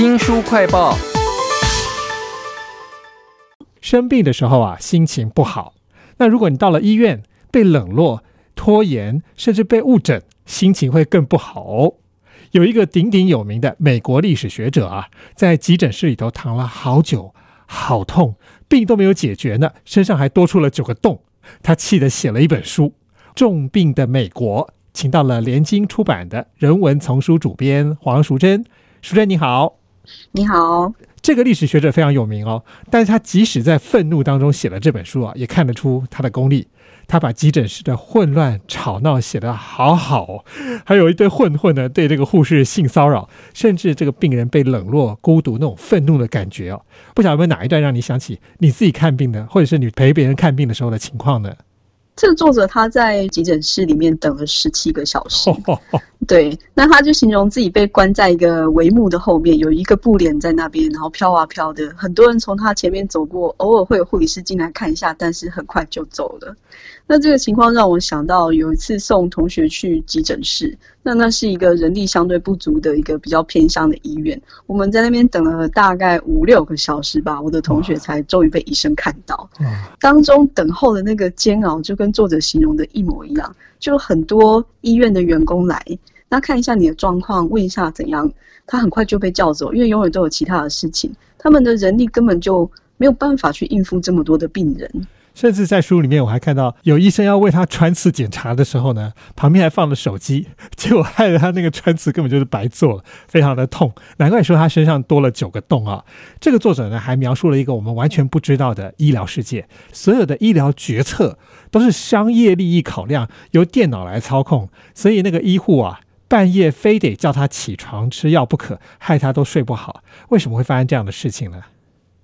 新书快报。生病的时候啊，心情不好。那如果你到了医院，被冷落、拖延，甚至被误诊，心情会更不好哦。有一个鼎鼎有名的美国历史学者啊，在急诊室里头躺了好久，好痛，病都没有解决呢，身上还多出了九个洞。他气得写了一本书《重病的美国》，请到了联经出版的人文丛书主编黄淑珍。淑珍你好。你好，这个历史学者非常有名哦，但是他即使在愤怒当中写了这本书啊，也看得出他的功力。他把急诊室的混乱吵闹写得好好哦，还有一堆混混呢，对这个护士性骚扰，甚至这个病人被冷落、孤独那种愤怒的感觉哦。不晓得有没有哪一段让你想起你自己看病的，或者是你陪别人看病的时候的情况呢？这个作者他在急诊室里面等了十七个小时，对，那他就形容自己被关在一个帷幕的后面，有一个布帘在那边，然后飘啊飘的，很多人从他前面走过，偶尔会有护理师进来看一下，但是很快就走了。那这个情况让我想到有一次送同学去急诊室，那那是一个人力相对不足的一个比较偏乡的医院，我们在那边等了大概五六个小时吧，我的同学才终于被医生看到。当中等候的那个煎熬，就跟作者形容的一模一样，就很多医院的员工来，那看一下你的状况，问一下怎样，他很快就被叫走，因为永远都有其他的事情，他们的人力根本就没有办法去应付这么多的病人。甚至在书里面，我还看到有医生要为他穿刺检查的时候呢，旁边还放了手机，结果害得他那个穿刺根本就是白做了，非常的痛。难怪说他身上多了九个洞啊！这个作者呢，还描述了一个我们完全不知道的医疗世界，所有的医疗决策都是商业利益考量，由电脑来操控，所以那个医护啊，半夜非得叫他起床吃药不可，害他都睡不好。为什么会发生这样的事情呢？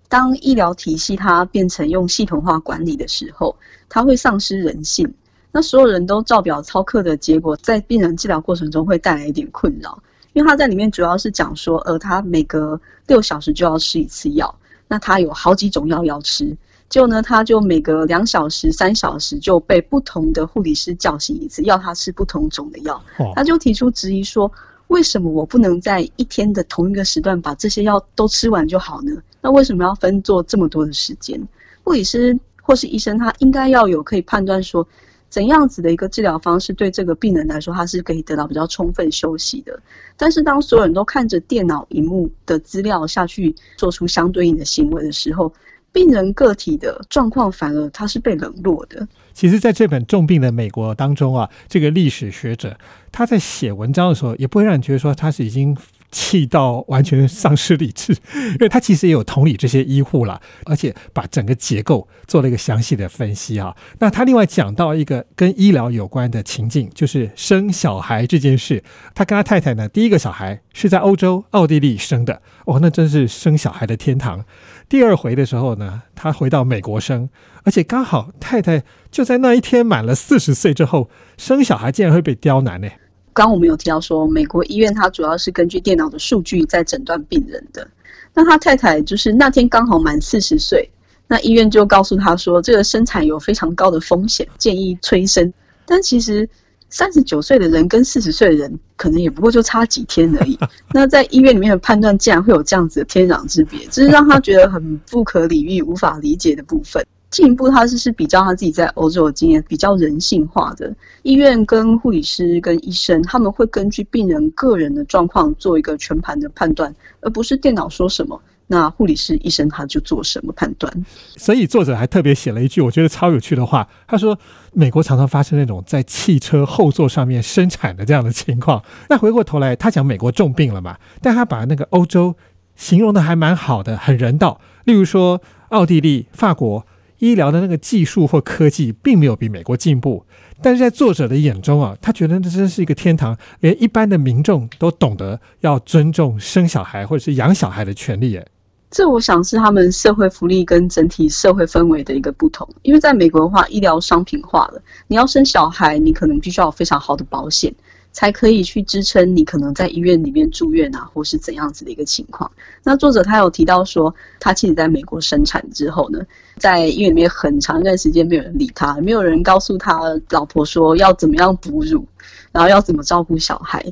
当医疗体系它变成用系统化管理的时候，它会丧失人性。那所有人都照表操课的结果，在病人治疗过程中会带来一点困扰，因为他在里面主要是讲说，呃，他每隔六小时就要吃一次药，那他有好几种药要吃，就呢，他就每隔两小时、三小时就被不同的护理师叫醒一次，要他吃不同种的药，他就提出质疑说。为什么我不能在一天的同一个时段把这些药都吃完就好呢？那为什么要分做这么多的时间？护理师或是医生，他应该要有可以判断说，怎样子的一个治疗方式对这个病人来说，他是可以得到比较充分休息的。但是当所有人都看着电脑荧幕的资料下去做出相对应的行为的时候，病人个体的状况反而他是被冷落的。其实，在这本重病的美国当中啊，这个历史学者他在写文章的时候，也不会让你觉得说他是已经。气到完全丧失理智，因为他其实也有同理这些医护了，而且把整个结构做了一个详细的分析啊。那他另外讲到一个跟医疗有关的情境，就是生小孩这件事。他跟他太太呢，第一个小孩是在欧洲奥地利生的，哦，那真是生小孩的天堂。第二回的时候呢，他回到美国生，而且刚好太太就在那一天满了四十岁之后生小孩，竟然会被刁难呢。刚我们有提到说，美国医院它主要是根据电脑的数据在诊断病人的。那他太太就是那天刚好满四十岁，那医院就告诉他说，这个生产有非常高的风险，建议催生。但其实三十九岁的人跟四十岁的人，可能也不过就差几天而已。那在医院里面的判断，竟然会有这样子的天壤之别，这是让他觉得很不可理喻、无法理解的部分。进一步，他是是比较他自己在欧洲的经验，比较人性化的医院跟护理师跟医生，他们会根据病人个人的状况做一个全盘的判断，而不是电脑说什么，那护理师医生他就做什么判断。所以作者还特别写了一句我觉得超有趣的话，他说：“美国常常发生那种在汽车后座上面生产的这样的情况。”那回过头来，他讲美国重病了嘛，但他把那个欧洲形容的还蛮好的，很人道。例如说，奥地利、法国。医疗的那个技术或科技并没有比美国进步，但是在作者的眼中啊，他觉得这真是一个天堂，连一般的民众都懂得要尊重生小孩或者是养小孩的权利。哎，这我想是他们社会福利跟整体社会氛围的一个不同。因为在美国的话，医疗商品化了，你要生小孩，你可能必须要有非常好的保险。才可以去支撑你可能在医院里面住院啊，或是怎样子的一个情况。那作者他有提到说，他妻子在美国生产之后呢，在医院里面很长一段时间没有人理他，没有人告诉他老婆说要怎么样哺乳，然后要怎么照顾小孩。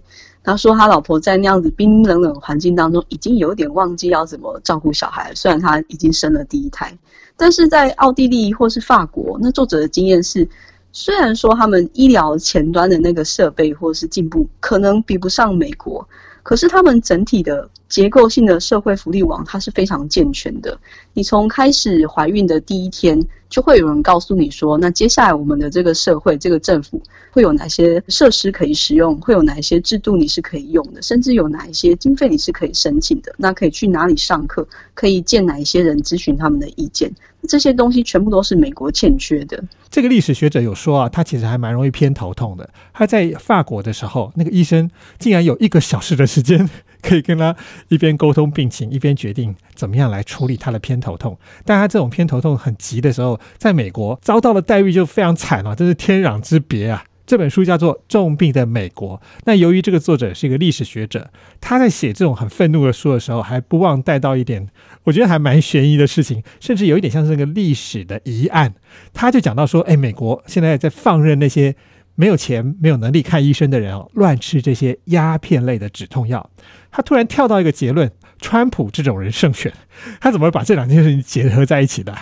他说他老婆在那样子冰冷冷环境当中，已经有点忘记要怎么照顾小孩。虽然他已经生了第一胎，但是在奥地利或是法国，那作者的经验是，虽然说他们医疗前端的那个设备或是进步可能比不上美国，可是他们整体的。结构性的社会福利网，它是非常健全的。你从开始怀孕的第一天，就会有人告诉你说，那接下来我们的这个社会、这个政府会有哪些设施可以使用，会有哪一些制度你是可以用的，甚至有哪一些经费你是可以申请的。那可以去哪里上课，可以见哪一些人咨询他们的意见。这些东西全部都是美国欠缺的。这个历史学者有说啊，他其实还蛮容易偏头痛的。他在法国的时候，那个医生竟然有一个小时的时间。可以跟他一边沟通病情，一边决定怎么样来处理他的偏头痛。但他这种偏头痛很急的时候，在美国遭到的待遇就非常惨了，这是天壤之别啊！这本书叫做《重病的美国》。那由于这个作者是一个历史学者，他在写这种很愤怒的书的时候，还不忘带到一点，我觉得还蛮悬疑的事情，甚至有一点像是那个历史的疑案。他就讲到说：“哎，美国现在在放任那些。”没有钱、没有能力看医生的人哦，乱吃这些鸦片类的止痛药。他突然跳到一个结论：川普这种人胜选。他怎么把这两件事情结合在一起的？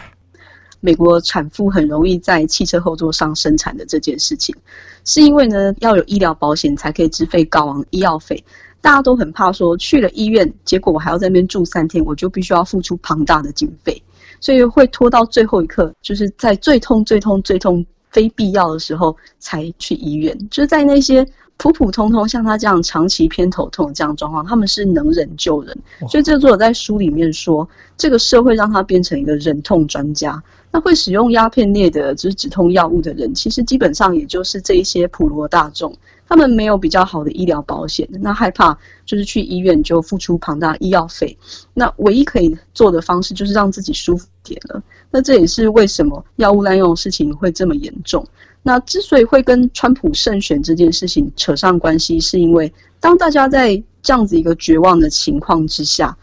美国产妇很容易在汽车后座上生产的这件事情，是因为呢要有医疗保险才可以支付高昂医药费。大家都很怕说去了医院，结果我还要在那边住三天，我就必须要付出庞大的经费，所以会拖到最后一刻，就是在最痛、最痛、最痛。非必要的时候才去医院，就是在那些普普通通像他这样长期偏头痛这样状况，他们是能忍就忍。所以这作者在书里面说，这个社会让他变成一个忍痛专家。那会使用鸦片类的就是止痛药物的人，其实基本上也就是这一些普罗大众。他们没有比较好的医疗保险，那害怕就是去医院就付出庞大医药费。那唯一可以做的方式就是让自己舒服点了。那这也是为什么药物滥用的事情会这么严重。那之所以会跟川普胜选这件事情扯上关系，是因为当大家在这样子一个绝望的情况之下。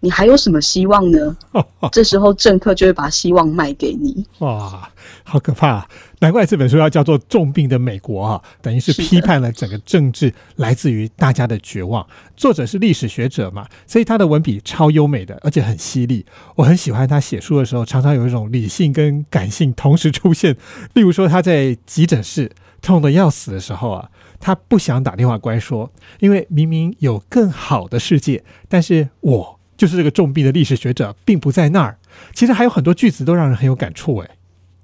你还有什么希望呢？这时候政客就会把希望卖给你。哇，好可怕！啊难怪这本书要叫做《重病的美国》啊，等于是批判了整个政治来自于大家的绝望。作者是历史学者嘛，所以他的文笔超优美的，而且很犀利。我很喜欢他写书的时候，常常有一种理性跟感性同时出现。例如说，他在急诊室痛得要死的时候啊，他不想打电话过来说，因为明明有更好的世界，但是我。就是这个重病的历史学者，并不在那儿。其实还有很多句子都让人很有感触。哎，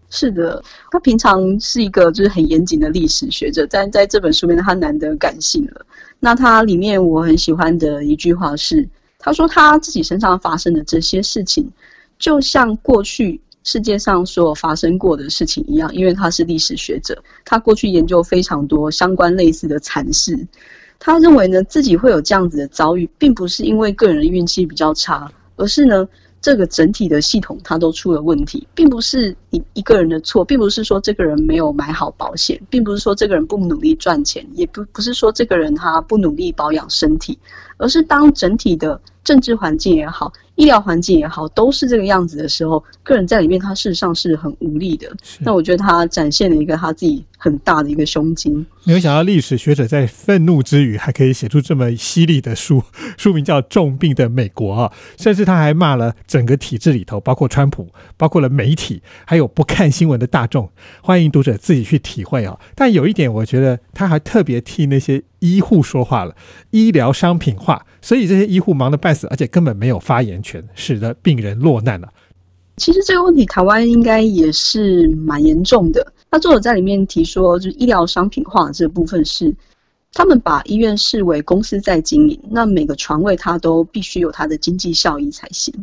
是的，他平常是一个就是很严谨的历史学者，但在这本书里面，他难得感性了。那他里面我很喜欢的一句话是，他说他自己身上发生的这些事情，就像过去世界上所有发生过的事情一样，因为他是历史学者，他过去研究非常多相关类似的惨事。他认为呢，自己会有这样子的遭遇，并不是因为个人的运气比较差，而是呢，这个整体的系统它都出了问题，并不是你一个人的错，并不是说这个人没有买好保险，并不是说这个人不努力赚钱，也不不是说这个人他不努力保养身体，而是当整体的政治环境也好。医疗环境也好，都是这个样子的时候，个人在里面他事实上是很无力的。那我觉得他展现了一个他自己很大的一个胸襟。没有想到历史学者在愤怒之余，还可以写出这么犀利的书，书名叫《重病的美国》啊！甚至他还骂了整个体制里头，包括川普，包括了媒体，还有不看新闻的大众。欢迎读者自己去体会啊！但有一点，我觉得他还特别替那些医护说话了，医疗商品化。所以这些医护忙得半死，而且根本没有发言权，使得病人落难了。其实这个问题台湾应该也是蛮严重的。那作者在里面提说，就是医疗商品化这部分是，他们把医院视为公司在经营，那每个床位它都必须有它的经济效益才行。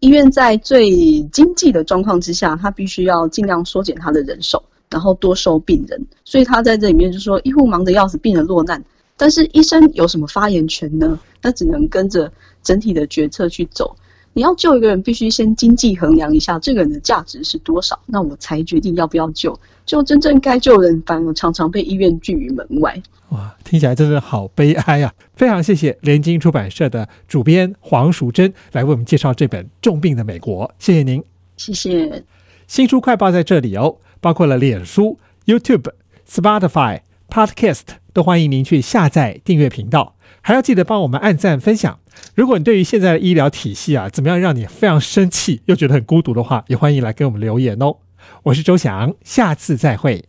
医院在最经济的状况之下，它必须要尽量缩减它的人手，然后多收病人。所以他在这里面就说，医护忙得要死，病人落难。但是医生有什么发言权呢？那只能跟着整体的决策去走。你要救一个人，必须先经济衡量一下这个人的价值是多少，那我才决定要不要救。就真正该救人，反而常常被医院拒于门外。哇，听起来真的好悲哀啊！非常谢谢联经出版社的主编黄淑珍来为我们介绍这本《重病的美国》，谢谢您。谢谢。新书快报在这里哦，包括了脸书、YouTube、Spotify。Podcast 都欢迎您去下载订阅频道，还要记得帮我们按赞分享。如果你对于现在的医疗体系啊，怎么样让你非常生气又觉得很孤独的话，也欢迎来给我们留言哦。我是周翔，下次再会。